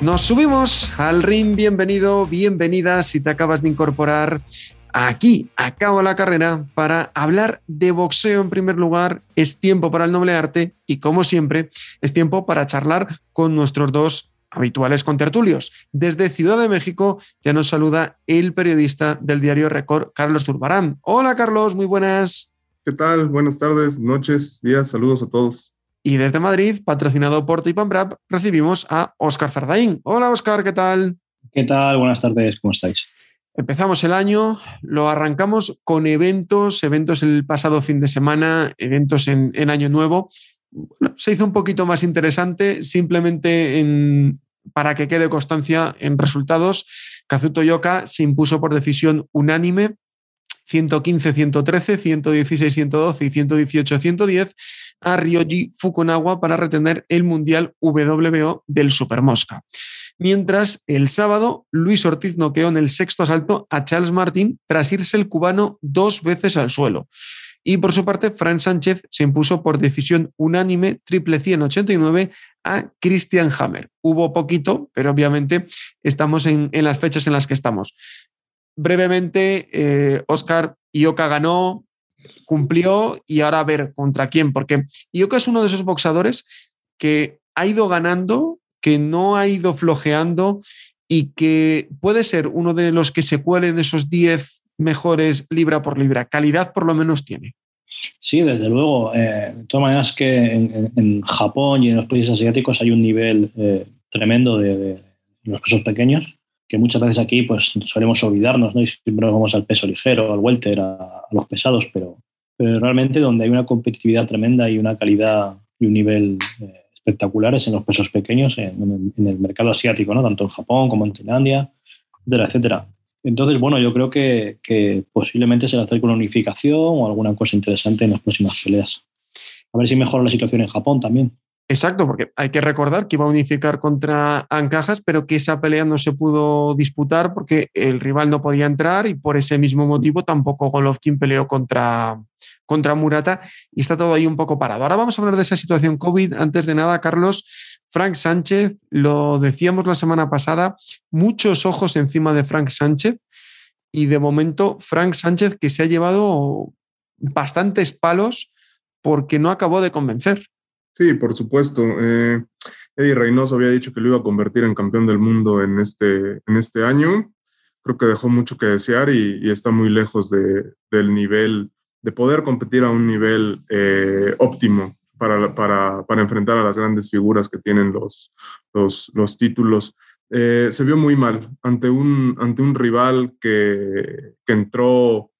Nos subimos al ring, bienvenido, bienvenida si te acabas de incorporar aquí, acabo la carrera, para hablar de boxeo en primer lugar. Es tiempo para el noble arte y como siempre, es tiempo para charlar con nuestros dos habituales contertulios. Desde Ciudad de México ya nos saluda el periodista del diario Record, Carlos Zurbarán. Hola Carlos, muy buenas. ¿Qué tal? Buenas tardes, noches, días, saludos a todos. Y desde Madrid, patrocinado por Tipambrap, recibimos a Óscar Zardaín. Hola Óscar, ¿qué tal? ¿Qué tal? Buenas tardes, ¿cómo estáis? Empezamos el año, lo arrancamos con eventos, eventos el pasado fin de semana, eventos en, Año Nuevo. se hizo un poquito más interesante, simplemente para que quede constancia en resultados. Kazuto Yoka se impuso por decisión unánime 115, 113, 116, 112 y 118, 110 a Ryoji Fukunawa para retener el Mundial WBO del Supermosca. Mientras el sábado Luis Ortiz noqueó en el sexto asalto a Charles Martin tras irse el cubano dos veces al suelo. Y por su parte, Fran Sánchez se impuso por decisión unánime triple 189 a Christian Hammer. Hubo poquito, pero obviamente estamos en, las fechas en las que estamos. Brevemente, eh, Oscar Ioka ganó, cumplió y ahora a ver contra quién, porque Ioka es uno de esos boxadores que ha ido ganando, que no ha ido flojeando y que puede ser uno de los que se cuelen esos 10 mejores libra por libra. Calidad por lo menos tiene. Sí, desde luego. Eh, de todas maneras que en, Japón y en los países asiáticos hay un nivel eh, tremendo de, los pesos pequeños que muchas veces aquí pues solemos olvidarnos, ¿no? Y siempre vamos al peso ligero, al welter, a, los pesados, pero, realmente donde hay una competitividad tremenda y una calidad y un nivel eh, espectaculares en los pesos pequeños en, el, mercado asiático, ¿no? Tanto en Japón como en Tailandia, etcétera, etcétera. Entonces, bueno, yo creo que, que posiblemente se le acerque una unificación o alguna cosa interesante en las próximas peleas. A ver si mejora la situación en Japón también. Exacto, porque hay que recordar que iba a unificar contra Ancajas, pero que esa pelea no se pudo disputar porque el rival no podía entrar y por ese mismo motivo tampoco Golovkin peleó contra, contra Murata y está todo ahí un poco parado. Ahora vamos a hablar de esa situación COVID. Antes de nada, Carlos, Frank Sánchez, lo decíamos la semana pasada, muchos ojos encima de Frank Sánchez y de momento Frank Sánchez que se ha llevado bastantes palos porque no acabó de convencer. Sí, por supuesto. Eh, Eddie Reynoso había dicho que lo iba a convertir en campeón del mundo en este, en este año. Creo que dejó mucho que desear y, está muy lejos de, del nivel, de poder competir a un nivel eh, óptimo para, para, para, enfrentar a las grandes figuras que tienen los, los, los títulos. Eh, se vio muy mal ante un, ante un rival que, que, entró,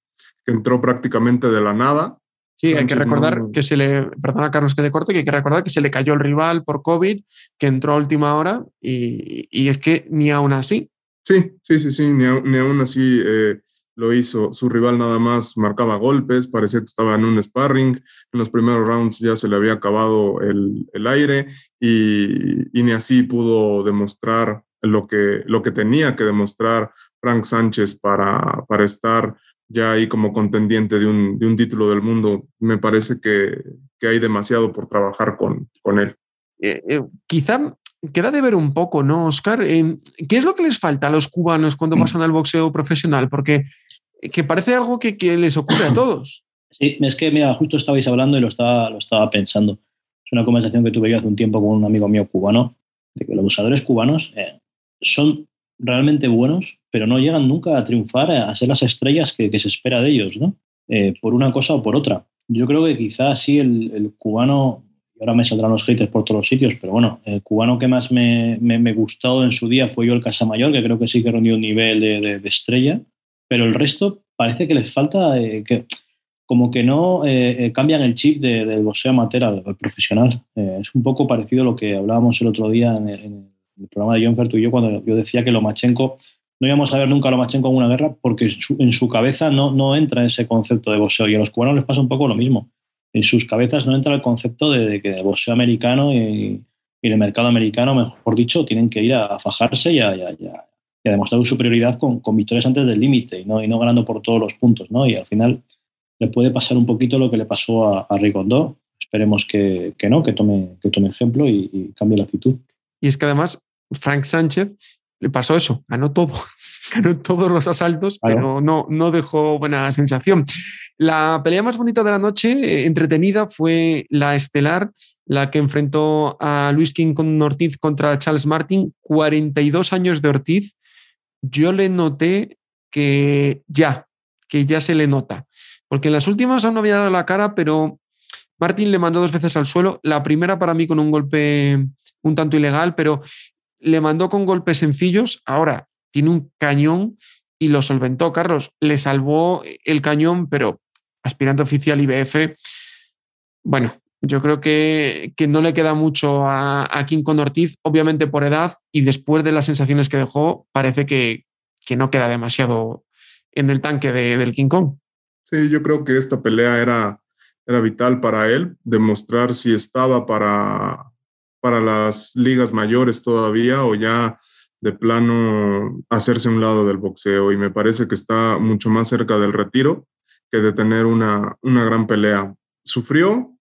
que entró prácticamente de la nada Sí, hay que recordar que se le, perdona Carlos que de corte, que hay que recordar que se le cayó el rival por COVID, que entró a última hora y, y es que ni aún así. Sí, sí, sí, sí, ni, ni aún así eh, lo hizo. Su rival nada más marcaba golpes, parecía que estaba en un sparring. En los primeros rounds ya se le había acabado el, el aire y, y, ni así pudo demostrar lo que, lo que tenía que demostrar Frank Sánchez para, para estar ya ahí como contendiente de un, de un título del mundo, me parece que, que hay demasiado por trabajar con, con él. Eh, eh, quizá queda de ver un poco, ¿no, Oscar? Eh, ¿Qué es lo que les falta a los cubanos cuando mm. pasan al boxeo profesional? Porque que parece algo que, que, les ocurre a todos. Sí, es que, mira, justo estabais hablando y lo estaba, lo estaba pensando. Es una conversación que tuve yo hace un tiempo con un amigo mío cubano, de que los luchadores cubanos son realmente buenos, pero no llegan nunca a triunfar, a ser las estrellas que, se espera de ellos, ¿no? Eh, por una cosa o por otra. Yo creo que quizás sí el, cubano, y ahora me saldrán los haters por todos los sitios, pero bueno, el cubano que más me, me, gustó en su día fue yo el Casamayor, que creo que sí que rindió un nivel de, estrella, pero el resto parece que les falta, eh, que como que no eh, eh, cambian el chip del boxeo amateur al, profesional. Eh, es un poco parecido a lo que hablábamos el otro día en el, programa de John Fertu y yo, cuando yo decía que Lomachenko, no íbamos a ver nunca a Lomachenko en una guerra porque en su cabeza no, no entra ese concepto de boxeo. Y a los cubanos les pasa un poco lo mismo. En sus cabezas no entra el concepto de, que el boxeo americano y, el mercado americano, mejor dicho, tienen que ir a, fajarse y a, demostrar su superioridad con, con victorias antes del límite y no, y no ganando por todos los puntos. ¿no? Y al final le puede pasar un poquito lo que le pasó a, a Rigondo. Esperemos que, no, que tome, que tome ejemplo y, cambie la actitud. Y es que además Frank Sánchez le pasó eso, ganó todo, ganó todos los asaltos, pero no, no dejó buena sensación. La pelea más bonita de la noche, eh, entretenida, fue la estelar, la que enfrentó a Luis King con Ortiz contra Charles Martin, 42 años de Ortiz. Yo le noté que ya, que ya se le nota. Porque en las últimas aún no había dado la cara, pero Martín le mandó dos veces al suelo. La primera para mí con un golpe un tanto ilegal, pero le mandó con golpes sencillos. Ahora tiene un cañón y lo solventó, Carlos. Le salvó el cañón, pero aspirante oficial IBF. Bueno, yo creo que, que no le queda mucho a, a, King con Ortiz, obviamente por edad, y después de las sensaciones que dejó, parece que, que no queda demasiado en el tanque de, del King Kong. Sí, yo creo que esta pelea era, era vital para él, demostrar si estaba para, para las ligas mayores todavía o ya de plano hacerse un lado del boxeo. Y me parece que está mucho más cerca del retiro que de tener una, una gran pelea. Sufrió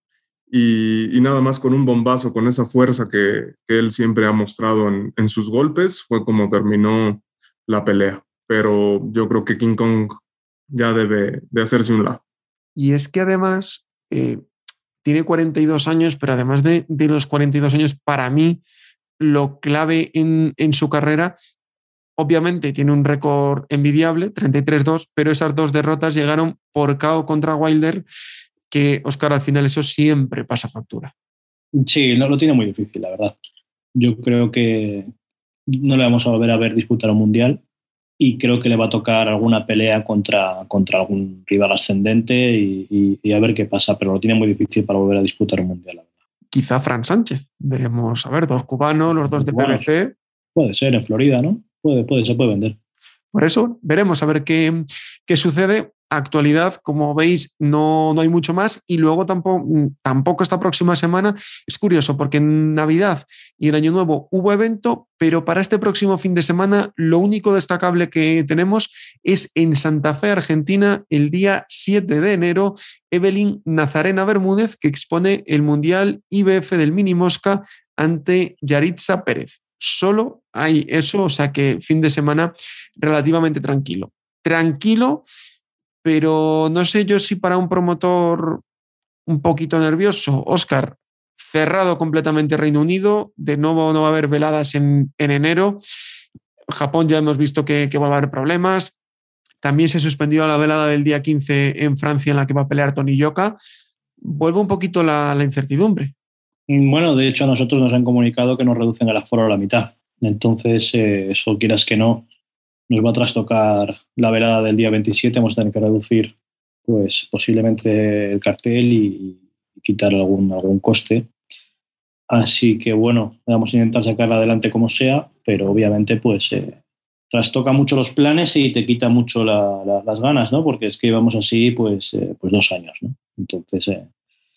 y, nada más con un bombazo, con esa fuerza que, que él siempre ha mostrado en, en sus golpes, fue como terminó la pelea. Pero yo creo que King Kong ya debe de hacerse un lado. Y es que además eh, tiene 42 años, pero además de, de, los 42 años, para mí lo clave en, en su carrera, obviamente tiene un récord envidiable, 33-2, pero esas dos derrotas llegaron por KO contra Wilder, que Oscar al final eso siempre pasa factura. Sí, no lo tiene muy difícil, la verdad. Yo creo que no le vamos a volver a ver disputar un mundial y creo que le va a tocar alguna pelea contra, contra algún rival ascendente y, y, a ver qué pasa, pero lo tiene muy difícil para volver a disputar un mundial. Quizá Fran Sánchez, veremos, a ver, dos cubanos, los dos de PBC. Puede ser, en Florida, ¿no? Puede, puede, se puede vender. Por eso veremos a ver qué, qué sucede actualidad, como veis, no, no hay mucho más. Y luego tampoco, tampoco esta próxima semana es curioso, porque en Navidad y en Año Nuevo hubo evento, pero para este próximo fin de semana lo único destacable que tenemos es en Santa Fe, Argentina, el día 7 de enero, Evelyn Nazarena Bermúdez, que expone el Mundial IBF del Mini Mosca ante Yaritza Pérez. Solo hay eso, o sea que fin de semana relativamente tranquilo. Tranquilo pero no sé yo si para un promotor un poquito nervioso, Oscar, cerrado completamente Reino Unido, de nuevo no va a haber veladas en, en enero, Japón ya hemos visto que, va a haber problemas, también se suspendió la velada del día 15 en Francia en la que va a pelear Tony Yoka, vuelve un poquito la, la incertidumbre. Bueno, de hecho a nosotros nos han comunicado que nos reducen el aforo a la mitad, entonces eh, eso quieras que no, nos va a trastocar la velada del día 27, vamos a tener que reducir pues posiblemente el cartel y, y quitar algún, algún coste. Así que bueno, vamos a intentar sacarla adelante como sea, pero obviamente pues eh, trastoca mucho los planes y te quita mucho la, la, las ganas, ¿no? Porque es que íbamos así pues, eh, pues dos años, ¿no? Entonces, eh,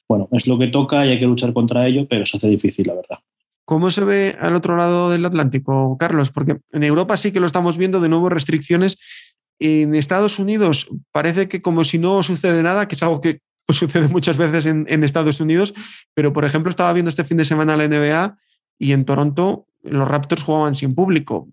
bueno, es lo que toca y hay que luchar contra ello, pero se hace difícil, la verdad. ¿Cómo se ve al otro lado del Atlántico, Carlos? Porque en Europa sí que lo estamos viendo de nuevo restricciones. En Estados Unidos parece que como si no sucede nada, que es algo que sucede muchas veces en, Estados Unidos, pero por ejemplo estaba viendo este fin de semana la NBA y en Toronto los Raptors jugaban sin público.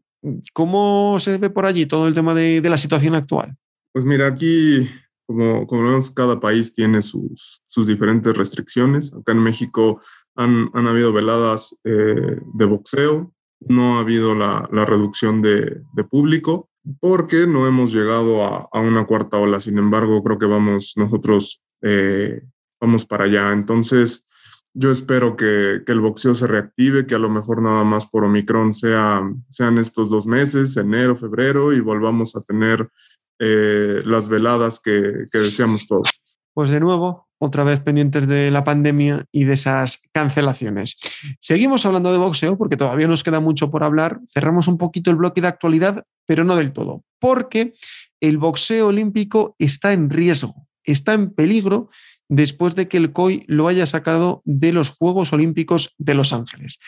¿Cómo se ve por allí todo el tema de la situación actual? Pues mira, aquí como, como vemos, cada país tiene sus, sus, diferentes restricciones. Acá en México han, han habido veladas eh, de boxeo, no ha habido la, la reducción de, público porque no hemos llegado a, a, una cuarta ola. Sin embargo, creo que vamos nosotros eh, vamos para allá. Entonces, yo espero que, que, el boxeo se reactive, que a lo mejor nada más por Omicron sea, sean estos dos meses, enero, febrero, y volvamos a tener eh, las veladas que, que deseamos todos. pues de nuevo, otra vez pendientes de la pandemia y de esas cancelaciones. Seguimos hablando de boxeo porque todavía nos queda mucho por hablar. Cerramos un poquito el bloque de actualidad, pero no del todo, porque el boxeo olímpico está en riesgo, está en peligro después de que el COI lo haya sacado de los Juegos Olímpicos de Los Ángeles.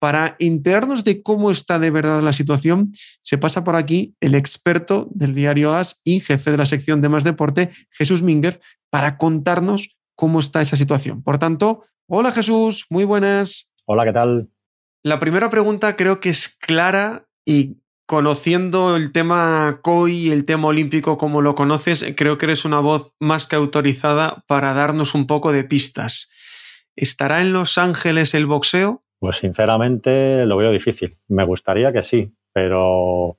Para enterarnos de cómo está de verdad la situación, se pasa por aquí el experto del diario AS y jefe de la sección de Más Deporte, Jesús Mínguez, para contarnos cómo está esa situación. Por tanto, hola Jesús, muy buenas. Hola, ¿qué tal? La primera pregunta creo que es clara y conociendo el tema COI y el tema olímpico como lo conoces, creo que eres una voz más que autorizada para darnos un poco de pistas. ¿Estará en Los Ángeles el boxeo? Pues sinceramente lo veo difícil. Me gustaría que sí, pero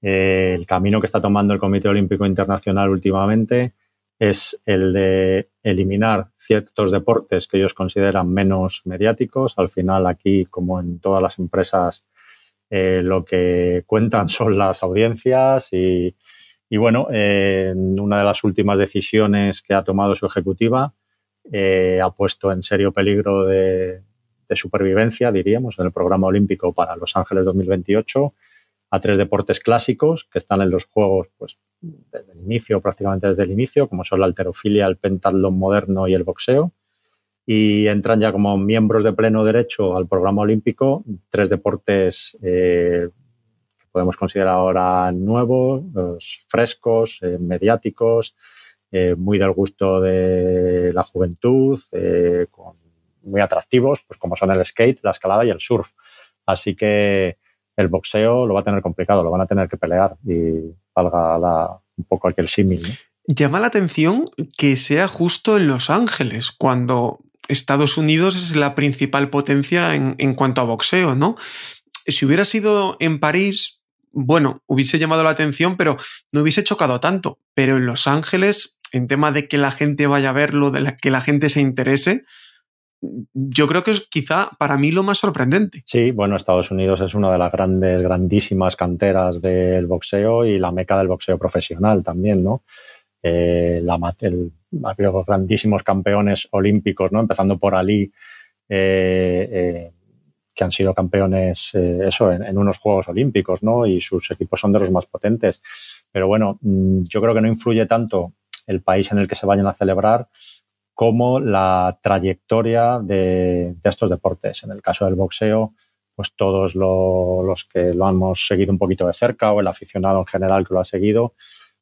eh, el camino que está tomando el Comité Olímpico Internacional últimamente es el de eliminar ciertos deportes que ellos consideran menos mediáticos. Al final aquí, como en todas las empresas, eh, lo que cuentan son las audiencias y, bueno, en una de las últimas decisiones que ha tomado su ejecutiva eh, ha puesto en serio peligro de, de supervivencia, diríamos, en el programa olímpico para Los Ángeles 2028 a tres deportes clásicos que están en los Juegos pues, desde el inicio, prácticamente desde el inicio, como son la alterofilia, el pentatlón moderno y el boxeo. Y entran ya como miembros de pleno derecho al programa olímpico tres deportes eh, que podemos considerar ahora nuevos, frescos, eh, mediáticos, eh, muy del gusto de la juventud, con muy atractivos, pues como son el skate, la escalada y el surf. Así que el boxeo lo va a tener complicado, lo van a tener que pelear y valga un poco aquel símil. Llama la atención que sea justo en Los Ángeles, cuando Estados Unidos es la principal potencia en, en cuanto a boxeo, ¿no? Si hubiera sido en París, bueno, hubiese llamado la atención, pero no hubiese chocado tanto. Pero en Los Ángeles, en tema de que la gente vaya a verlo, de que la gente se interese, yo creo que es quizá para mí lo más sorprendente. Sí, bueno, Estados Unidos es una de las grandes, grandísimas canteras del boxeo y la meca del boxeo profesional también, ¿no? Eh, ha habido grandísimos campeones olímpicos, ¿no? Empezando por Ali, eh, eh, que han sido campeones, eso, en, en, unos Juegos Olímpicos, ¿no? Y sus equipos son de los más potentes. Pero bueno, mm, yo creo que no influye tanto el país en el que se vayan a celebrar, como la trayectoria de, estos deportes. En el caso del boxeo, pues todos los que lo hemos seguido un poquito de cerca o el aficionado en general que lo ha seguido,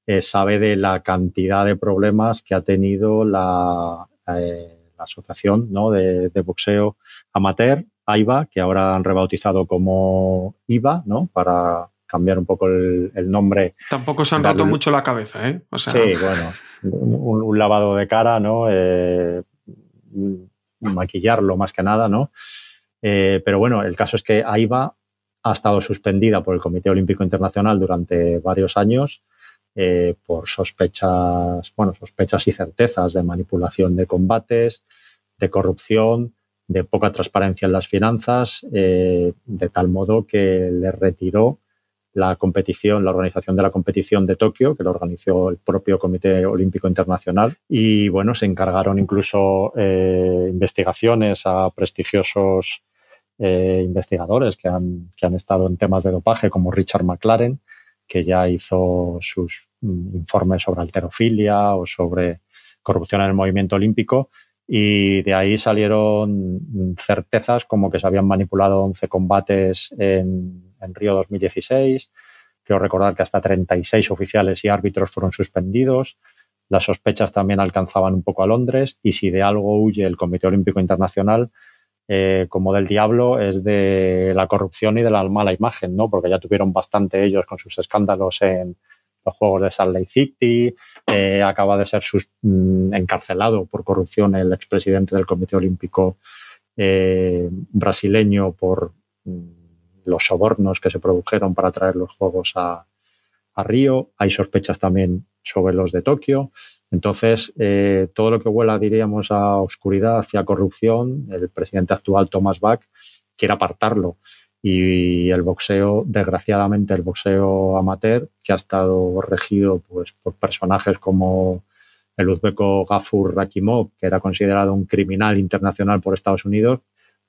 eh, sabe de la cantidad de problemas que ha tenido la, eh, asociación de, boxeo amateur, AIBA, que ahora han rebautizado como IVA, ¿no? para cambiar un poco el, nombre. Tampoco se han roto mucho la cabeza, ¿eh? sí, bueno, un, lavado de cara, ¿no? Eh, maquillarlo más que nada, ¿no? Eh, pero bueno, el caso es que AIBA ha estado suspendida por el Comité Olímpico Internacional durante varios años eh, por sospechas, bueno, sospechas y certezas de manipulación de combates, de corrupción, de poca transparencia en las finanzas, de tal modo que le retiró la competición, la organización de la competición de Tokio, que lo organizó el propio Comité Olímpico Internacional. Y bueno, se encargaron incluso eh, investigaciones a prestigiosos eh, investigadores que han, que han estado en temas de dopaje, como Richard McLaren, que ya hizo sus mm, informes sobre alterofilia o sobre corrupción en el movimiento olímpico. Y de ahí salieron certezas como que se habían manipulado 11 combates en en Río 2016. Quiero recordar que hasta 36 oficiales y árbitros fueron suspendidos. Las sospechas también alcanzaban un poco a Londres y si de algo huye el Comité Olímpico Internacional, eh, como del diablo, es de la corrupción y de la mala imagen, ¿no? Porque ya tuvieron bastante ellos con sus escándalos en los Juegos de Salt Lake City. Eh, acaba de ser mm, encarcelado por corrupción el expresidente del Comité Olímpico eh, brasileño por mm, los sobornos que se produjeron para traer los Juegos a, Río. Hay sospechas también sobre los de Tokio. Entonces, eh, todo lo que huela, diríamos, a oscuridad, hacia corrupción, el presidente actual, Thomas Bach, quiere apartarlo. Y el boxeo, desgraciadamente, el boxeo amateur, que ha estado regido pues, por personajes como el uzbeco Gafur Rakimov, que era considerado un criminal internacional por Estados Unidos,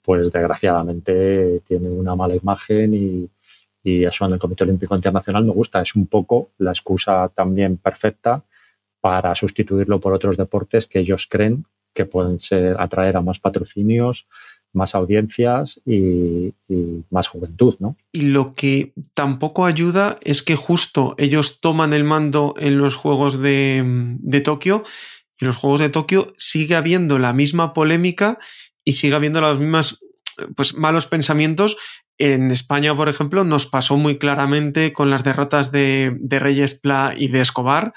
pues desgraciadamente tiene una mala imagen y, y eso en el Comité Olímpico Internacional me gusta. Es un poco la excusa también perfecta para sustituirlo por otros deportes que ellos creen que pueden ser, atraer a más patrocinios, más audiencias y, más juventud, ¿no? Y lo que tampoco ayuda es que justo ellos toman el mando en los Juegos de, de Tokio y en los Juegos de Tokio sigue habiendo la misma polémica y sigue habiendo las mismas pues, malos pensamientos. En España, por ejemplo, nos pasó muy claramente con las derrotas de, Reyes Pla y de Escobar.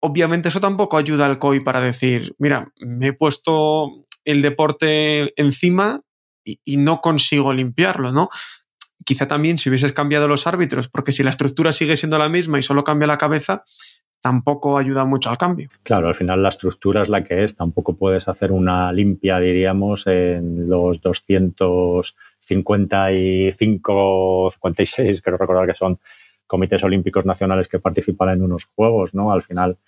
Obviamente eso tampoco ayuda al COI para decir, mira, me he puesto el deporte encima y, no consigo limpiarlo, ¿no? Quizá también si hubieses cambiado los árbitros, porque si la estructura sigue siendo la misma y solo cambia la cabeza, tampoco ayuda mucho al cambio. Claro, al final la estructura es la que es, tampoco puedes hacer una limpia, diríamos, en los 255, 56, creo recordar que son comités olímpicos nacionales que participan en unos juegos, ¿no? Al final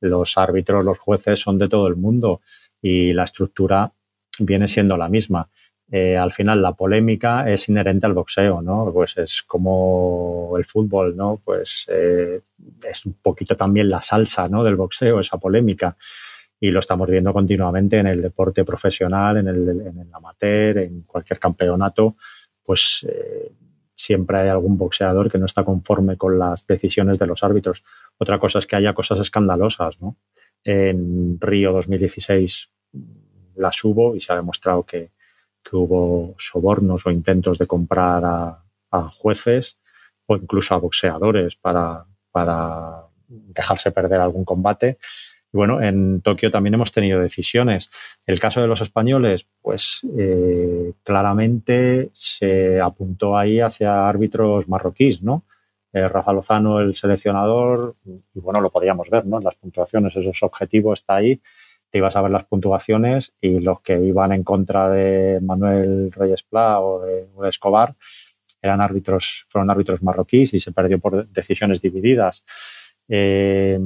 los árbitros, los jueces son de todo el mundo y la estructura viene siendo la misma. Eh, al final la polémica es inherente al boxeo, ¿no? Pues es como el fútbol, ¿no? Pues eh, es un poquito también la salsa, ¿no? Del boxeo, esa polémica. Y lo estamos viendo continuamente en el deporte profesional, en el, amateur, en cualquier campeonato, pues eh, siempre hay algún boxeador que no está conforme con las decisiones de los árbitros. Otra cosa es que haya cosas escandalosas, ¿no? En Río 2016 las hubo y se ha demostrado que, hubo sobornos o intentos de comprar a, jueces o incluso a boxeadores para, para dejarse perder algún combate. Y bueno, en Tokio también hemos tenido decisiones. El caso de los españoles, pues eh, claramente se apuntó ahí hacia árbitros marroquíes, ¿no? Eh, Rafa Lozano, el seleccionador, y bueno, lo podíamos ver, ¿no? En las puntuaciones, esos objetivos está ahí. Te ibas a ver las puntuaciones y los que iban en contra de Manuel Reyes Pla o de, Escobar eran árbitros, fueron árbitros marroquíes y se perdió por decisiones divididas. Eh,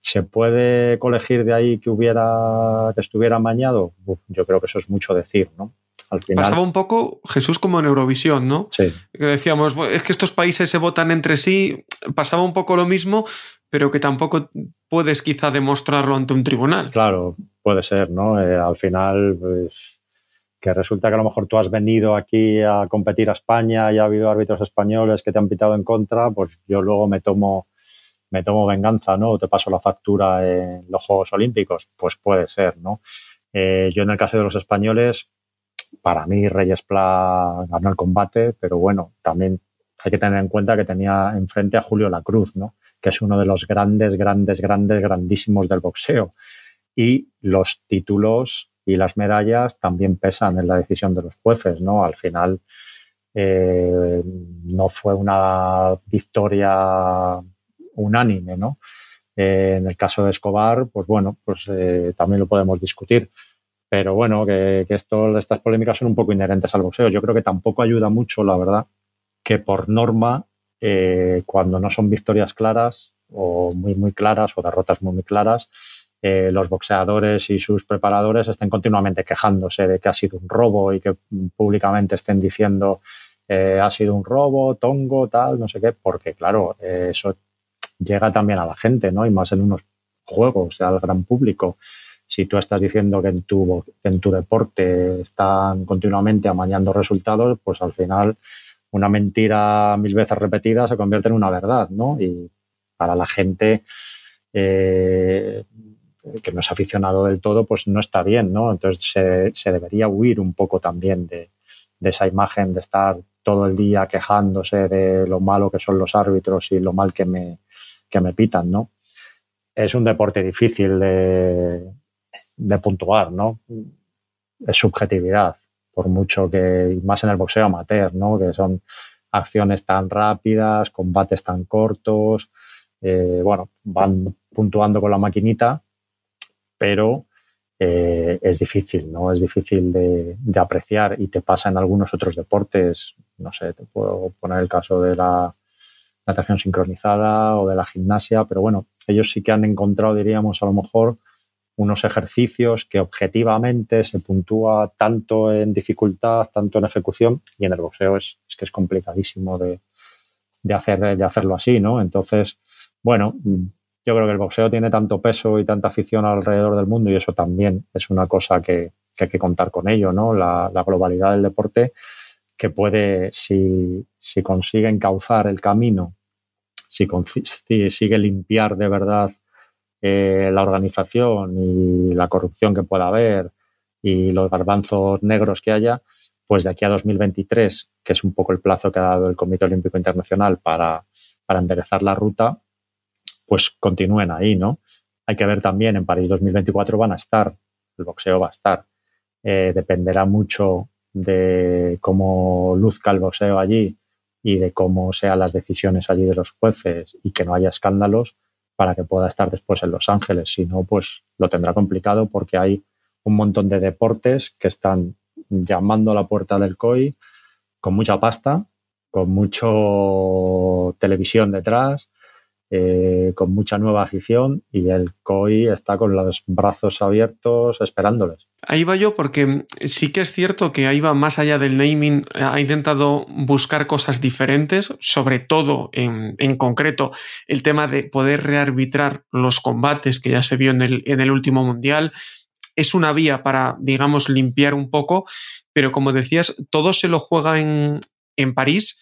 ¿Se puede colegir de ahí que hubiera que estuviera amañado? yo creo que eso es mucho decir, ¿no? Pasaba un poco Jesús como en Eurovisión, ¿no? Sí. Que decíamos, es que estos países se votan entre sí, pasaba un poco lo mismo, pero que tampoco puedes quizá demostrarlo ante un tribunal. Claro, puede ser, ¿no? Eh, al final, pues, que resulta que a lo mejor tú has venido aquí a competir a España y ha habido árbitros españoles que te han pitado en contra, pues yo luego me tomo me tomo venganza, ¿no? O te paso la factura en los Juegos Olímpicos, pues puede ser, ¿no? Eh, yo en el caso de los españoles, para mí Reyes Pla ganó el combate, pero bueno, también hay que tener en cuenta que tenía enfrente a Julio Lacruz, ¿no? Que es uno de los grandes, grandes, grandes, grandísimos del boxeo. Y los títulos y las medallas también pesan en la decisión de los jueces, ¿no? Al final eh, no fue una victoria unánime, ¿no? Eh, en el caso de Escobar, pues bueno, pues eh, también lo podemos discutir. Pero bueno, que, esto, estas polémicas son un poco inherentes al boxeo. Yo creo que tampoco ayuda mucho, la verdad, que por norma, eh, cuando no son victorias claras o muy, muy claras o derrotas muy, muy claras, eh, los boxeadores y sus preparadores estén continuamente quejándose de que ha sido un robo y que públicamente estén diciendo eh, ha sido un robo, tongo, tal, no sé qué, porque claro, eso llega también a la gente, ¿no? Y más en unos juegos, al gran público si tú estás diciendo que en tu, en tu deporte están continuamente amañando resultados, pues al final una mentira mil veces repetida se convierte en una verdad, ¿no? Y para la gente eh, que no es aficionado del todo, pues no está bien, ¿no? Entonces se, debería huir un poco también de, de, esa imagen de estar todo el día quejándose de lo malo que son los árbitros y lo mal que me, que me pitan, ¿no? Es un deporte difícil de, de puntuar, ¿no? Es subjetividad, por mucho que, más en el boxeo amateur, ¿no? Que son acciones tan rápidas, combates tan cortos, eh, bueno, van puntuando con la maquinita, pero eh, es difícil, ¿no? Es difícil de, apreciar y te pasa en algunos otros deportes, no sé, te puedo poner el caso de la, natación sincronizada o de la gimnasia, pero bueno, ellos sí que han encontrado, diríamos, a lo mejor unos ejercicios que objetivamente se puntúa tanto en dificultad, tanto en ejecución, y en el boxeo es, que es complicadísimo de, hacer, de hacerlo así, ¿no? Entonces, bueno, yo creo que el boxeo tiene tanto peso y tanta afición alrededor del mundo y eso también es una cosa que, hay que contar con ello, ¿no? La, globalidad del deporte que puede, si, si consigue encauzar el camino, si consigue limpiar de verdad eh, la organización y la corrupción que pueda haber y los garbanzos negros que haya, pues de aquí a 2023, que es un poco el plazo que ha dado el Comité Olímpico Internacional para, para enderezar la ruta, pues continúen ahí, ¿no? Hay que ver también, en París 2024 van a estar, el boxeo va a estar. Eh, dependerá mucho de cómo luzca el boxeo allí y de cómo sean las decisiones allí de los jueces y que no haya escándalos, para que pueda estar después en Los Ángeles. Si no, pues lo tendrá complicado porque hay un montón de deportes que están llamando a la puerta del COI con mucha pasta, con mucho televisión detrás, eh, con mucha nueva afición y el COI está con los brazos abiertos esperándoles. Ahí va yo porque sí que es cierto que ahí va más allá del naming, ha intentado buscar cosas diferentes, sobre todo en, concreto el tema de poder rearbitrar los combates que ya se vio en el, en el último mundial. Es una vía para, digamos, limpiar un poco, pero como decías, todo se lo juega en, en París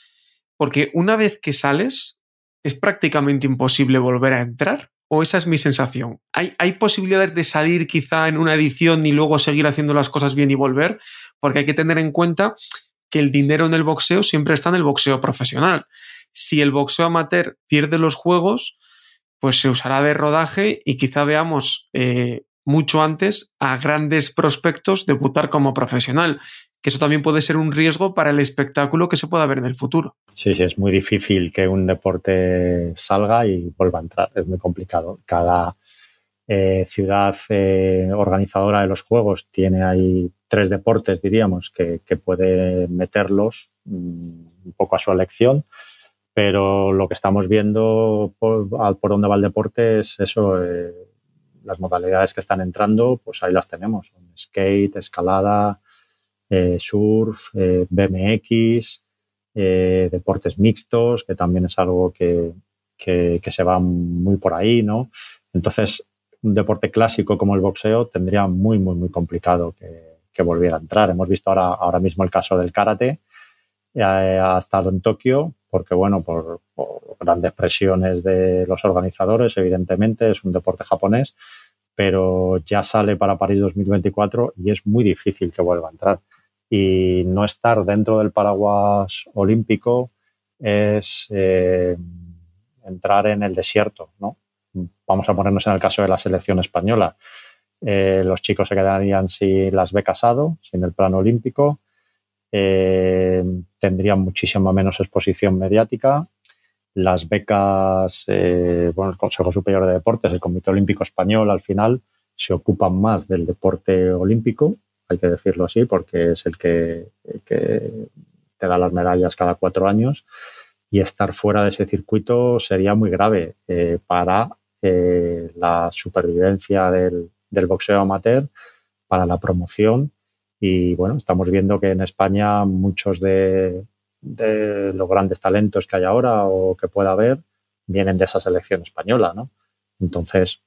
porque una vez que sales, es prácticamente imposible volver a entrar. ¿O esa es mi sensación? ¿Hay, ¿Hay, posibilidades de salir quizá en una edición y luego seguir haciendo las cosas bien y volver? Porque hay que tener en cuenta que el dinero en el boxeo siempre está en el boxeo profesional. Si el boxeo amateur pierde los juegos, pues se usará de rodaje y quizá veamos eh, mucho antes a grandes prospectos debutar como profesional que eso también puede ser un riesgo para el espectáculo que se pueda ver en el futuro. Sí, sí, es muy difícil que un deporte salga y vuelva a entrar, es muy complicado. Cada eh, ciudad eh, organizadora de los juegos tiene ahí tres deportes, diríamos, que, puede meterlos mm, un poco a su elección, pero lo que estamos viendo por, por dónde va el deporte es eso. Eh, las modalidades que están entrando, pues ahí las tenemos. Skate, escalada, eh, surf, eh, BMX, eh, deportes mixtos, que también es algo que, se va muy por ahí, ¿no? Entonces, un deporte clásico como el boxeo tendría muy, muy, muy complicado que, volviera a entrar. Hemos visto ahora, ahora mismo el caso del karate, ha estado en Tokio, porque bueno, por, grandes presiones de los organizadores, evidentemente, es un deporte japonés, pero ya sale para París 2024 y es muy difícil que vuelva a entrar y no estar dentro del paraguas olímpico es eh, entrar en el desierto, ¿no? Vamos a ponernos en el caso de la selección española. Eh, los chicos se quedarían sin las becas ADO, sin el plano olímpico, eh, tendrían muchísima menos exposición mediática. Las becas, bueno, el Consejo Superior de Deportes, el Comité Olímpico Español, al final se ocupan más del deporte olímpico hay que decirlo así, porque es el que, te da las medallas cada cuatro años y estar fuera de ese circuito sería muy grave eh, para eh, la supervivencia del, boxeo amateur, para la promoción y bueno, estamos viendo que en España muchos de, de, los grandes talentos que hay ahora o que pueda haber vienen de esa selección española, ¿no? Entonces,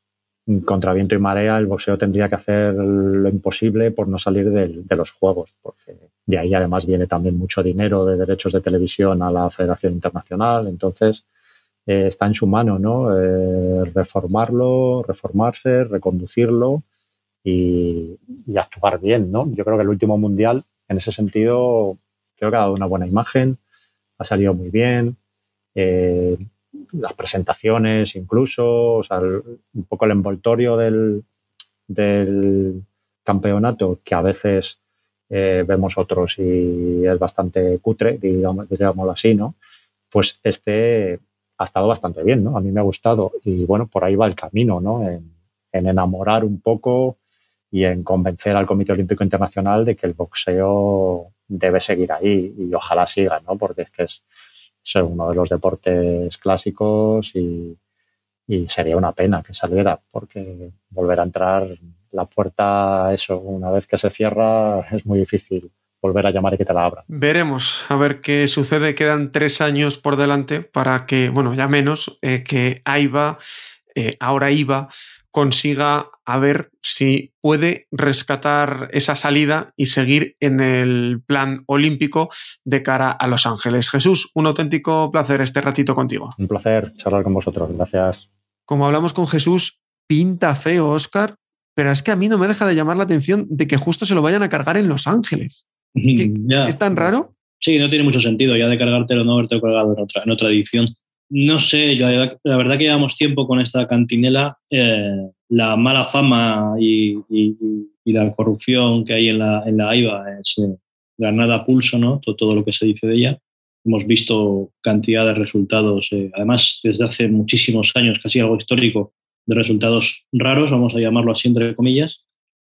contra viento y marea, el boxeo tendría que hacer lo imposible por no salir de, los juegos, porque de ahí además viene también mucho dinero de derechos de televisión a la Federación Internacional. Entonces, eh, está en su mano, ¿no? Eh, reformarlo, reformarse, reconducirlo y, actuar bien, ¿no? Yo creo que el último mundial, en ese sentido, creo que ha dado una buena imagen, ha salido muy bien. Eh, las presentaciones incluso, o sea, un poco el envoltorio del, campeonato que a veces eh, vemos otros y es bastante cutre, digamos, digámoslo así, ¿no? Pues este ha estado bastante bien, ¿no? A mí me ha gustado y bueno, por ahí va el camino, ¿no? En, enamorar un poco y en convencer al Comité Olímpico Internacional de que el boxeo debe seguir ahí y ojalá siga, ¿no? Porque es que es, es uno de los deportes clásicos y, sería una pena que saliera, porque volver a entrar la puerta, eso, una vez que se cierra, es muy difícil volver a llamar y que te la abra. Veremos a ver qué sucede. Quedan tres años por delante para que, bueno, ya menos, eh, que AIBA, eh, ahora IVA, consiga a ver si puede rescatar esa salida y seguir en el plan olímpico de cara a Los Ángeles. Jesús, un auténtico placer este ratito contigo. Un placer charlar con vosotros, gracias. Como hablamos con Jesús, pinta feo, Oscar, pero es que a mí no me deja de llamar la atención de que justo se lo vayan a cargar en Los Ángeles. ¿Es, tan raro? Sí, no tiene mucho sentido ya de cargártelo no haberte colgado en otra, en otra edición. No sé, la, verdad que llevamos tiempo con esta cantinela. Eh, la mala fama y, la corrupción que hay en la, en la AIBA es eh, ganada pulso, ¿no? Todo, lo que se dice de ella. Hemos visto cantidad de resultados, eh, además desde hace muchísimos años, casi algo histórico, de resultados raros, vamos a llamarlo así entre comillas.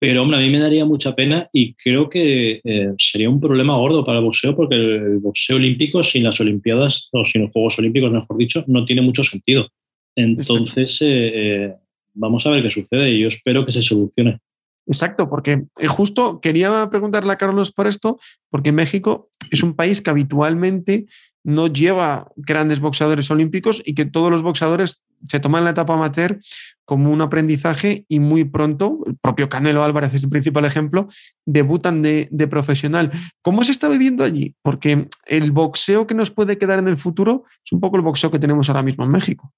Pero, hombre, a mí me daría mucha pena y creo que eh, sería un problema gordo para el boxeo porque el boxeo olímpico sin las Olimpiadas, o sin los Juegos Olímpicos, mejor dicho, no tiene mucho sentido. Entonces, eh, eh, vamos a ver qué sucede y yo espero que se solucione. Exacto, porque justo quería preguntarle a Carlos por esto, porque México es un país que habitualmente no lleva grandes boxeadores olímpicos y que todos los boxeadores se toman la etapa amateur como un aprendizaje y muy pronto, el propio Canelo Álvarez es el principal ejemplo, debutan de, profesional. ¿Cómo se está viviendo allí? Porque el boxeo que nos puede quedar en el futuro es un poco el boxeo que tenemos ahora mismo en México.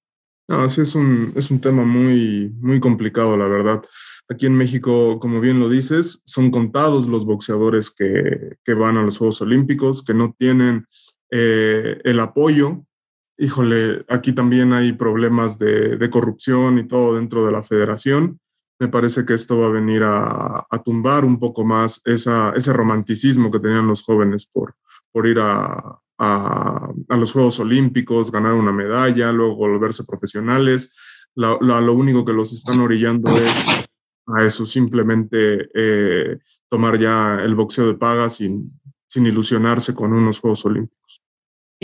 Ah, sí, es un, es un tema muy, muy complicado, la verdad. Aquí en México, como bien lo dices, son contados los boxeadores que, que van a los Juegos Olímpicos, que no tienen eh, el apoyo. Híjole, aquí también hay problemas de, corrupción y todo dentro de la federación. Me parece que esto va a venir a, tumbar un poco más ese romanticismo que tenían los jóvenes por, ir a, a, los Juegos Olímpicos, ganar una medalla, luego volverse profesionales. Lo, único que los están orillando es a eso, simplemente eh, tomar ya el boxeo de paga sin, sin ilusionarse con unos Juegos Olímpicos.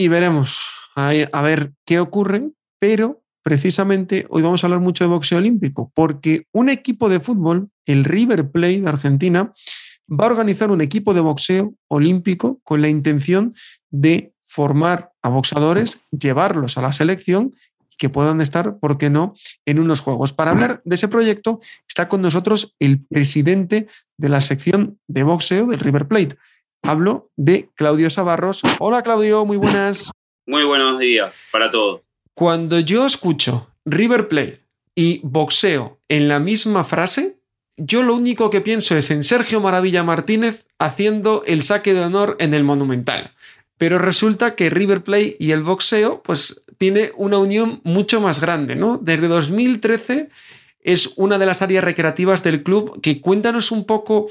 Y veremos a ver qué ocurre, pero precisamente hoy vamos a hablar mucho de boxeo olímpico, porque un equipo de fútbol, el River Plate de Argentina, va a organizar un equipo de boxeo olímpico con la intención de formar a boxeadores, llevarlos a la selección y que puedan estar, ¿por qué no?, en unos juegos. Para hablar de ese proyecto está con nosotros el presidente de la sección de boxeo del River Plate, Hablo de Claudio Sabarros. Hola Claudio, muy buenas. Muy buenos días para todos. Cuando yo escucho River Plate y boxeo en la misma frase, yo lo único que pienso es en Sergio Maravilla Martínez haciendo el saque de honor en el Monumental. Pero resulta que River Plate y el boxeo, pues tiene una unión mucho más grande, ¿no? Desde 2013 es una de las áreas recreativas del club, que cuéntanos un poco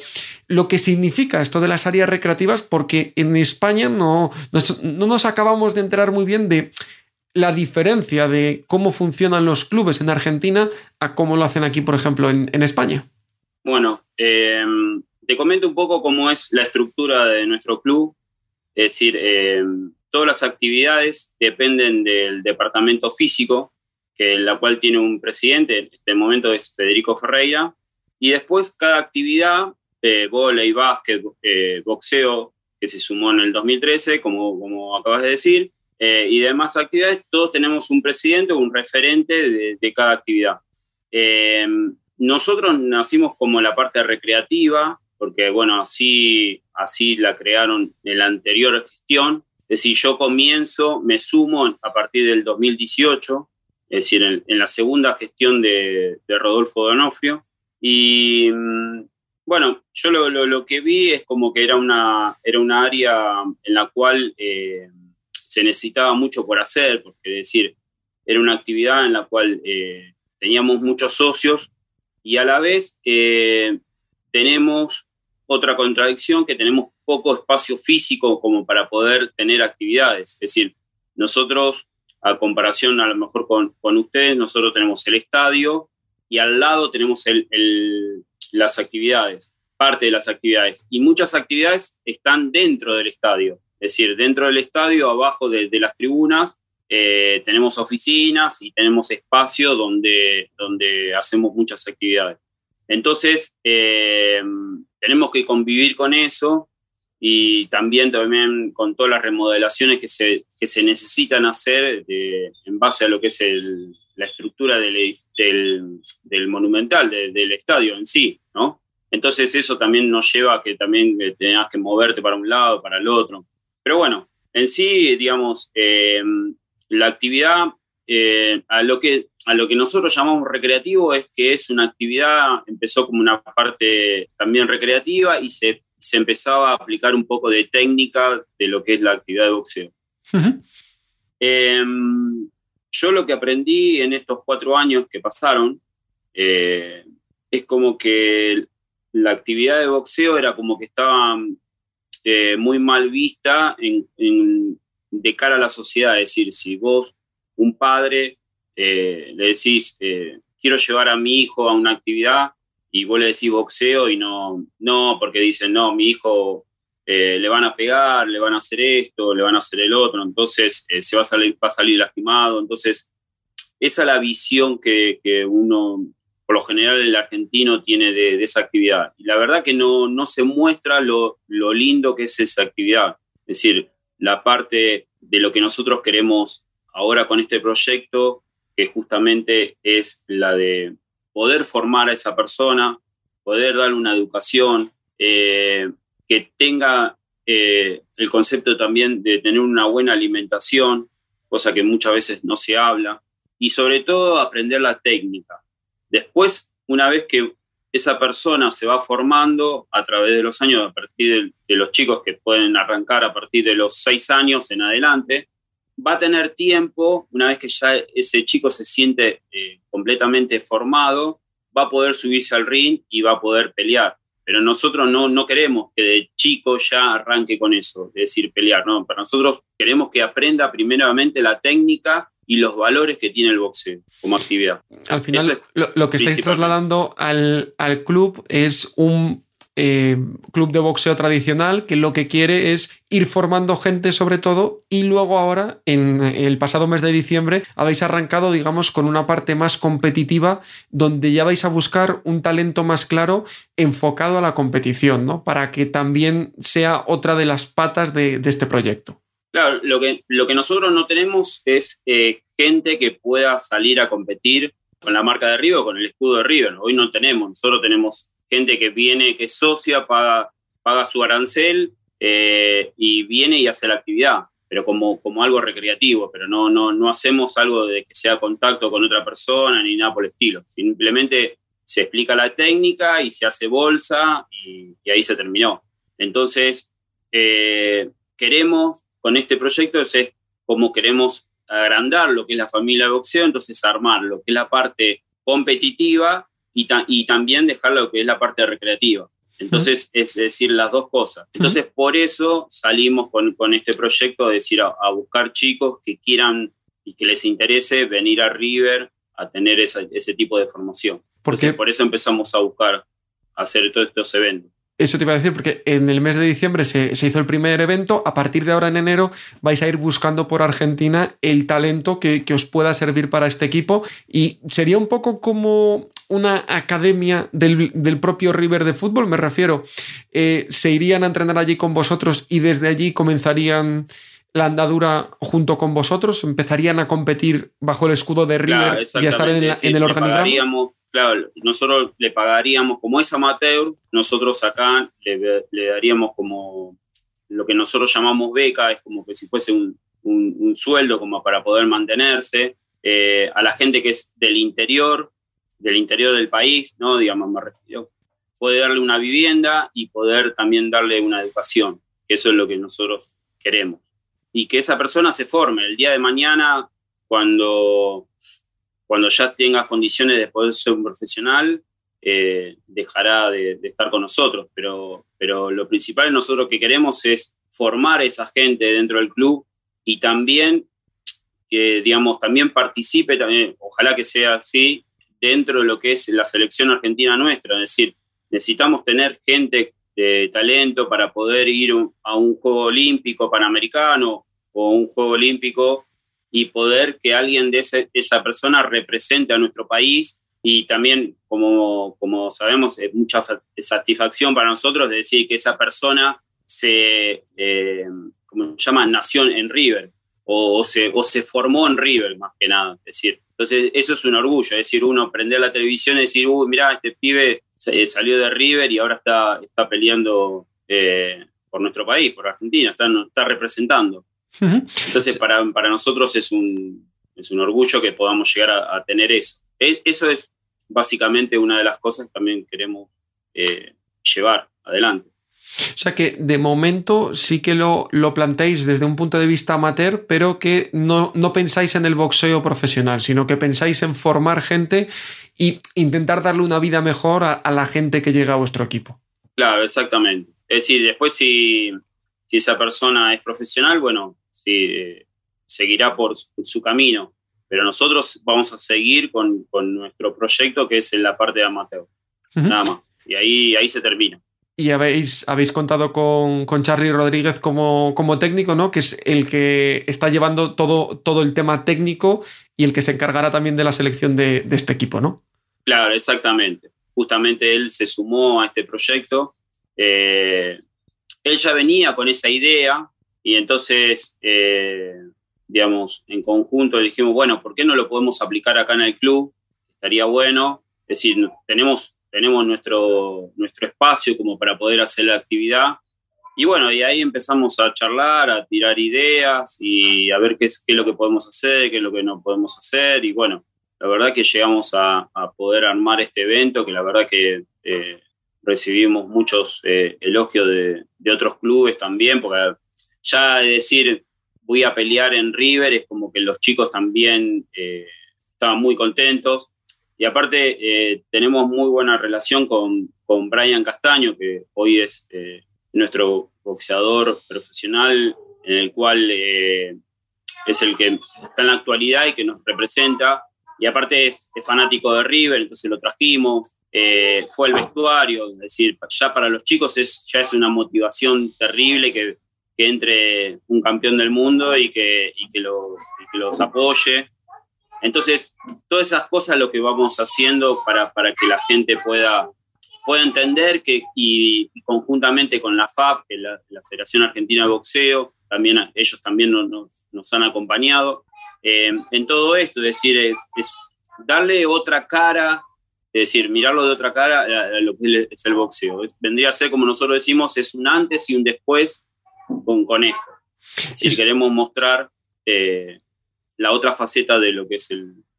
lo que significa esto de las áreas recreativas, porque en España no nos, acabamos de enterar muy bien de la diferencia de cómo funcionan los clubes en Argentina a cómo lo hacen aquí, por ejemplo, en, España. Bueno, em, te comento un poco cómo es la estructura de nuestro club. Es decir, em, todas las actividades dependen del departamento físico la cual tiene un presidente, en este momento es Federico Ferreira, y después cada actividad, eh, volei, básquet, boxeo, que se sumó en el 2013, como, como acabas de decir, eh, y demás actividades, todos tenemos un presidente o un referente de, cada actividad. Eh, nosotros nacimos como la parte recreativa, porque bueno, así, así la crearon en la anterior gestión. Es decir, yo comienzo, me sumo a partir del 2018 es decir, en, la segunda gestión de, Rodolfo Donofrio. Y mm, bueno, yo lo, que vi es como que era una, era una área en la cual eh, se necesitaba mucho por hacer, porque es decir, era una actividad en la cual eh, teníamos muchos socios y a la vez eh, tenemos otra contradicción que tenemos poco espacio físico como para poder tener actividades. Es decir, nosotros a comparación a lo mejor con, con ustedes, nosotros tenemos el estadio y al lado tenemos el, las actividades, parte de las actividades. Y muchas actividades están dentro del estadio. Es decir, dentro del estadio, abajo de, las tribunas, eh, tenemos oficinas y tenemos espacio donde, donde hacemos muchas actividades. Entonces, eh, tenemos que convivir con eso y también, también con todas las remodelaciones que se, que se necesitan hacer en base a lo que es la estructura del, del, monumental, del estadio en sí, ¿no? Entonces eso también nos lleva a que también tengas que moverte para un lado, para el otro. Pero bueno, en sí, digamos, eh, la actividad, eh, a, lo que, a lo que nosotros llamamos recreativo es que es una actividad, empezó como una parte también recreativa y se se empezaba a aplicar un poco de técnica de lo que es la actividad de boxeo. Em, yo lo que aprendí en estos cuatro años que pasaron eh, es como que la actividad de boxeo era como que estaba eh, muy mal vista de cara a la sociedad. Es decir, si vos, un padre, eh, le decís, quiero llevar a mi hijo a una actividad, y vos le decís boxeo y no, no, porque dicen, no, mi hijo eh, le van a pegar, le van a hacer esto, le van a hacer el otro, entonces eh, se va a, salir, va a salir lastimado. Entonces, esa es la visión que, que uno, por lo general, el argentino tiene de, esa actividad. Y la verdad que no, no se muestra lo, lo lindo que es esa actividad. Es decir, la parte de lo que nosotros queremos ahora con este proyecto, que justamente es la de poder formar a esa persona, poder darle una educación, eh, que tenga eh, el concepto también de tener una buena alimentación, cosa que muchas veces no se habla, y sobre todo aprender la técnica. Después, una vez que esa persona se va formando a través de los años, a partir de, los chicos que pueden arrancar a partir de los seis años en adelante, va a tener tiempo, una vez que ya ese chico se siente eh, completamente formado, va a poder subirse al ring y va a poder pelear. Pero nosotros no, no queremos que de chico ya arranque con eso, es decir, pelear, ¿no? Para nosotros queremos que aprenda primeramente la técnica y los valores que tiene el boxeo como actividad. Al final, lo, que estáis trasladando al, al club es un eh, club de boxeo tradicional que lo que quiere es ir formando gente sobre todo y luego ahora en el pasado mes de diciembre habéis arrancado digamos con una parte más competitiva donde ya vais a buscar un talento más claro enfocado a la competición, ¿no? Para que también sea otra de las patas de, este proyecto. Claro, lo que, lo que nosotros no tenemos es eh, gente que pueda salir a competir con la marca de River, con el escudo de River. Hoy no tenemos, nosotros tenemos gente que viene, que es socia, paga, paga su arancel eh, y viene y hace la actividad, pero como, como algo recreativo, pero no, no, no hacemos algo de que sea contacto con otra persona ni nada por el estilo. Simplemente se explica la técnica y se hace bolsa y, ahí se terminó. Entonces, eh, queremos, con este proyecto, es como queremos agrandar lo que es la familia de boxeo, entonces armar lo que es la parte competitiva y, también dejar lo que es la parte recreativa. Entonces, es decir, las dos cosas. Entonces, por eso salimos con, con este proyecto de decir a, buscar chicos que quieran y que les interese venir a River a tener ese tipo de formación. ¿Por, por eso empezamos a buscar hacer todos estos eventos. Eso te iba a decir, porque en el mes de diciembre se, hizo el primer evento. A partir de ahora, en enero, vais a ir buscando por Argentina el talento que, os pueda servir para este equipo. Y sería un poco como una academia del, propio River de fútbol, me refiero. Eh, se irían a entrenar allí con vosotros y desde allí comenzarían la andadura junto con vosotros, empezarían a competir bajo el escudo de River y a estar en, el organigrama claro, nosotros le pagaríamos, como es amateur, nosotros acá le, daríamos como lo que nosotros llamamos beca, es como que si fuese un, sueldo como para poder mantenerse. Eh, a la gente que es del interior, del interior del país, ¿no? Digamos, me refiero, puede darle una vivienda y poder también darle una educación, que eso es lo que nosotros queremos. Y que esa persona se forme el día de mañana cuando cuando ya tengas condiciones de poder ser un profesional, eh, dejará de, estar con nosotros. Pero, pero lo principal nosotros que queremos es formar a esa gente dentro del club y también que, digamos, también participe, también, ojalá que sea así, dentro de lo que es la selección argentina nuestra. Es decir, necesitamos tener gente talento para poder ir a un juego olímpico panamericano o un juego olímpico y poder que alguien de esa persona represente a nuestro país y también, como, como sabemos, es mucha satisfacción para nosotros decir que esa persona se, eh, como se llama, nació en River o, se, o se formó en River, más que nada. Es decir, entonces eso es un orgullo, es decir, uno prender la televisión y decir, uy, mira, este pibe salió de River y ahora está, está peleando eh, por nuestro país, por Argentina, está, está representando. Entonces, para, para nosotros es un, es un orgullo que podamos llegar a, tener eso. E, eso es básicamente una de las cosas que también queremos eh, llevar adelante. O sea que de momento sí que lo, lo planteáis desde un punto de vista amateur, pero que no, no pensáis en el boxeo profesional, sino que pensáis en formar gente e intentar darle una vida mejor a, la gente que llega a vuestro equipo. Claro, exactamente. Es decir, después si, si esa persona es profesional, bueno, sí, seguirá por su, camino, pero nosotros vamos a seguir con, con, nuestro proyecto que es en la parte de amateur, nada más. Y ahí, ahí se termina y habéis, habéis contado con, con Charlie Rodríguez como, como, técnico, ¿no? Que es el que está llevando todo, todo el tema técnico y el que se encargará también de la selección de, de, este equipo, ¿no? Claro, exactamente. Justamente él se sumó a este proyecto. Eh, él ya venía con esa idea y entonces, eh, digamos, en conjunto dijimos, bueno, ¿por qué no lo podemos aplicar acá en el club? Estaría bueno. Es decir, tenemos tenemos nuestro, nuestro espacio como para poder hacer la actividad. Y bueno, y ahí empezamos a charlar, a tirar ideas y a ver qué es, qué es lo que podemos hacer, qué es lo que no podemos hacer. Y bueno, la verdad que llegamos a, a poder armar este evento, que la verdad que eh, recibimos muchos eh, elogios de, de, otros clubes también, porque ya decir voy a pelear en River es como que los chicos también eh, estaban muy contentos. Y aparte eh, tenemos muy buena relación con, con, Brian Castaño, que hoy es eh, nuestro boxeador profesional, en el cual eh, es el que está en la actualidad y que nos representa. Y aparte es, fanático de River, entonces lo trajimos. fue el vestuario, es decir, ya para los chicos es, ya es una motivación terrible que, que entre un campeón del mundo y que, y que, los, y que los apoye. Entonces, todas esas cosas lo que vamos haciendo para, para que la gente pueda, pueda entender que, y, conjuntamente con la FAB, que la, la, Federación Argentina de Boxeo, también, ellos también nos, nos han acompañado eh, en todo esto, es decir, es, darle otra cara, es decir, mirarlo de otra cara a, lo que es el boxeo. vendría a ser, como nosotros decimos, es un antes y un después con, con esto. Si queremos mostrar... Eh, la otra faceta de lo que es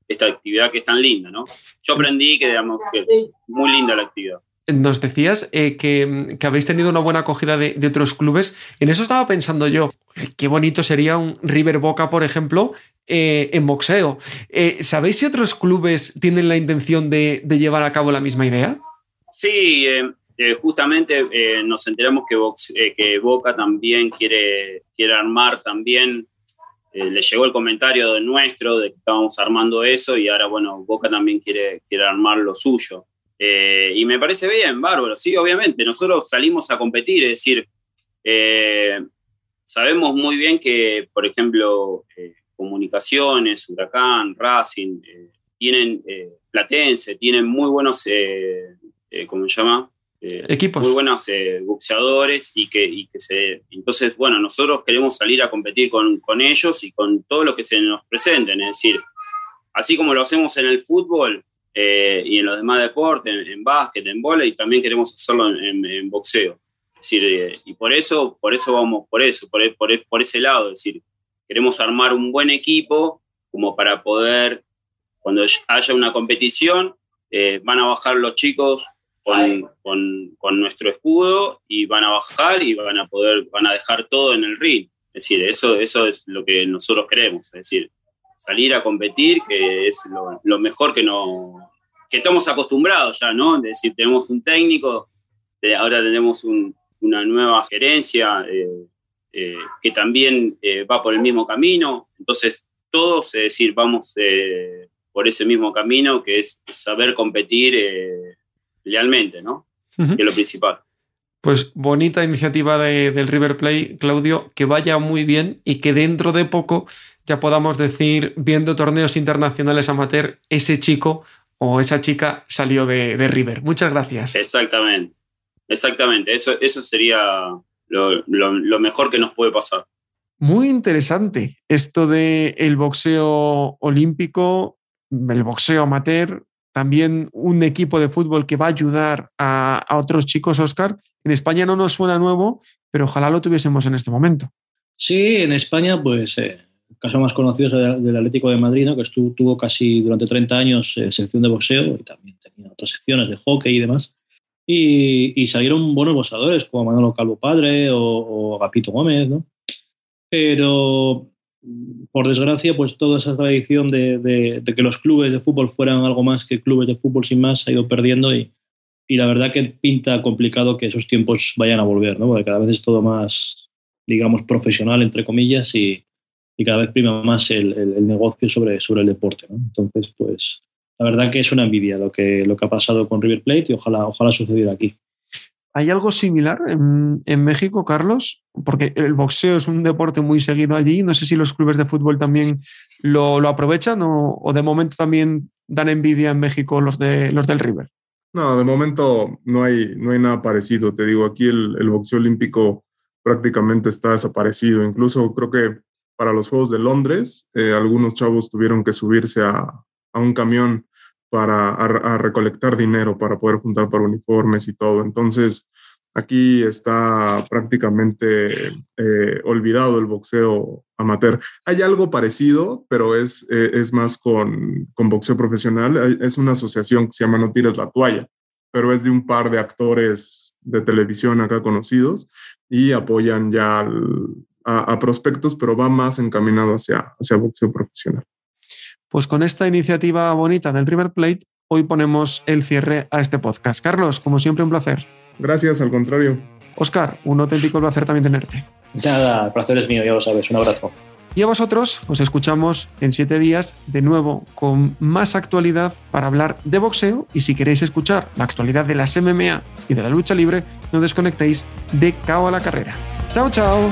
esta actividad que es tan linda, ¿no? Yo aprendí que, digamos, que es muy linda la actividad. Nos decías eh, que, habéis tenido una buena acogida de, otros clubes. En eso estaba pensando yo. Qué bonito sería un River Boca, por ejemplo, eh, en boxeo. Eh, ¿Sabéis si otros clubes tienen la intención de, llevar a cabo la misma idea? Sí, justamente nos enteramos que, que Boca también quiere, quiere armar también eh, le llegó el comentario de nuestro de que estábamos armando eso y ahora, bueno, Boca también quiere, quiere armar lo suyo. Eh, y me parece bien, bárbaro, sí, obviamente. Nosotros salimos a competir, es decir, eh, sabemos muy bien que, por ejemplo, Comunicaciones, Huracán, Racing, tienen Platense, tienen muy buenos, ¿cómo se llama? Eh, equipos. Muy buenos eh, boxeadores y que, y que se... Entonces, bueno, nosotros queremos salir a competir con, con ellos y con todo lo que se nos presenten. Es decir, así como lo hacemos en el fútbol eh, y en los demás deportes, en, básquet, en y también queremos hacerlo en, boxeo. Es decir, y por eso, por eso vamos, por eso, por, por, por ese lado. Es decir, queremos armar un buen equipo como para poder, cuando haya una competición, van a bajar los chicos con, con, nuestro escudo y van a bajar y van a poder, van a dejar todo en el ring. Es decir, eso, eso es lo que nosotros queremos, es decir, salir a competir, que es lo, mejor que no que estamos acostumbrados ya, ¿no? Es decir, tenemos un técnico, ahora tenemos una nueva gerencia eh, eh, que también eh, va por el mismo camino, entonces todos, es decir, vamos por ese mismo camino, que es saber competir lealmente, ¿no? Que es lo principal. Pues bonita iniciativa del River Play, Claudio, que vaya muy bien y que dentro de poco ya podamos decir, viendo torneos internacionales amateur, ese chico o esa chica salió de, River. Muchas gracias. Exactamente, exactamente. Eso, eso sería lo, mejor que nos puede pasar. Muy interesante esto del el boxeo olímpico, el boxeo amateur, también un equipo de fútbol que va a ayudar a, otros chicos, Oscar. En España no nos suena nuevo, pero ojalá lo tuviésemos en este momento. Sí, en España, pues eh, el caso más conocido es del Atlético de Madrid, que estuvo, tuvo casi durante 30 años eh, sección de boxeo y también tenía otras secciones de hockey y demás. Y, salieron buenos boxeadores como Manolo Calvo Padre o, o Agapito Gómez, ¿no? Pero por desgracia, pues toda esa tradición de, que los clubes de fútbol fueran algo más que clubes de fútbol sin más ha ido perdiendo y, la verdad que pinta complicado que esos tiempos vayan a volver, ¿no? Porque cada vez es todo más, digamos, profesional, entre comillas, y, cada vez prima más el, negocio sobre, sobre el deporte. Entonces, pues la verdad que es una envidia lo que, lo que ha pasado con River Plate y ojalá, ojalá sucediera aquí. ¿Hay algo similar en, México, Carlos? Porque el boxeo es un deporte muy seguido allí. No sé si los clubes de fútbol también lo, aprovechan o, de momento también dan envidia en México los, de, los del River. No, de momento no hay, no hay nada parecido. Te digo, aquí el, boxeo olímpico prácticamente está desaparecido. Incluso creo que para los Juegos de Londres, eh, algunos chavos tuvieron que subirse a, a un camión para recolectar dinero para poder juntar para uniformes y todo. Entonces, aquí está prácticamente eh, olvidado el boxeo amateur. Hay algo parecido, pero es, eh, es más con, con, boxeo profesional. Es una asociación que se llama No Tires la Toalla, pero es de un par de actores de televisión acá conocidos y apoyan ya a, a, prospectos, pero va más encaminado hacia, hacia boxeo profesional. Pues con esta iniciativa bonita del River Plate, hoy ponemos el cierre a este podcast. Carlos, como siempre, un placer. Gracias, al contrario. Oscar, un auténtico placer también tenerte. Nada, el placer es mío, ya lo sabes. Un abrazo. Y a vosotros os escuchamos en siete días de nuevo con más actualidad para hablar de boxeo y si queréis escuchar la actualidad de las MMA y de la lucha libre, no desconectéis de Cao a la carrera. Chao, chao.